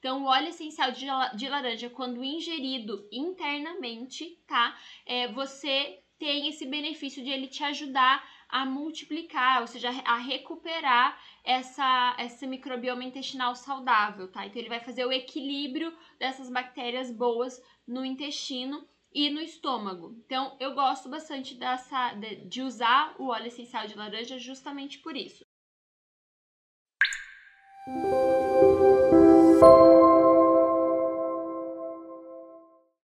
Então, o óleo essencial de, de laranja, quando ingerido internamente, tá? É, você tem esse benefício de ele te ajudar a multiplicar, ou seja, a recuperar essa, esse microbioma intestinal saudável, tá? Então ele vai fazer o equilíbrio dessas bactérias boas no intestino e no estômago. Então eu gosto bastante dessa de, de usar o óleo essencial de laranja justamente por isso. Música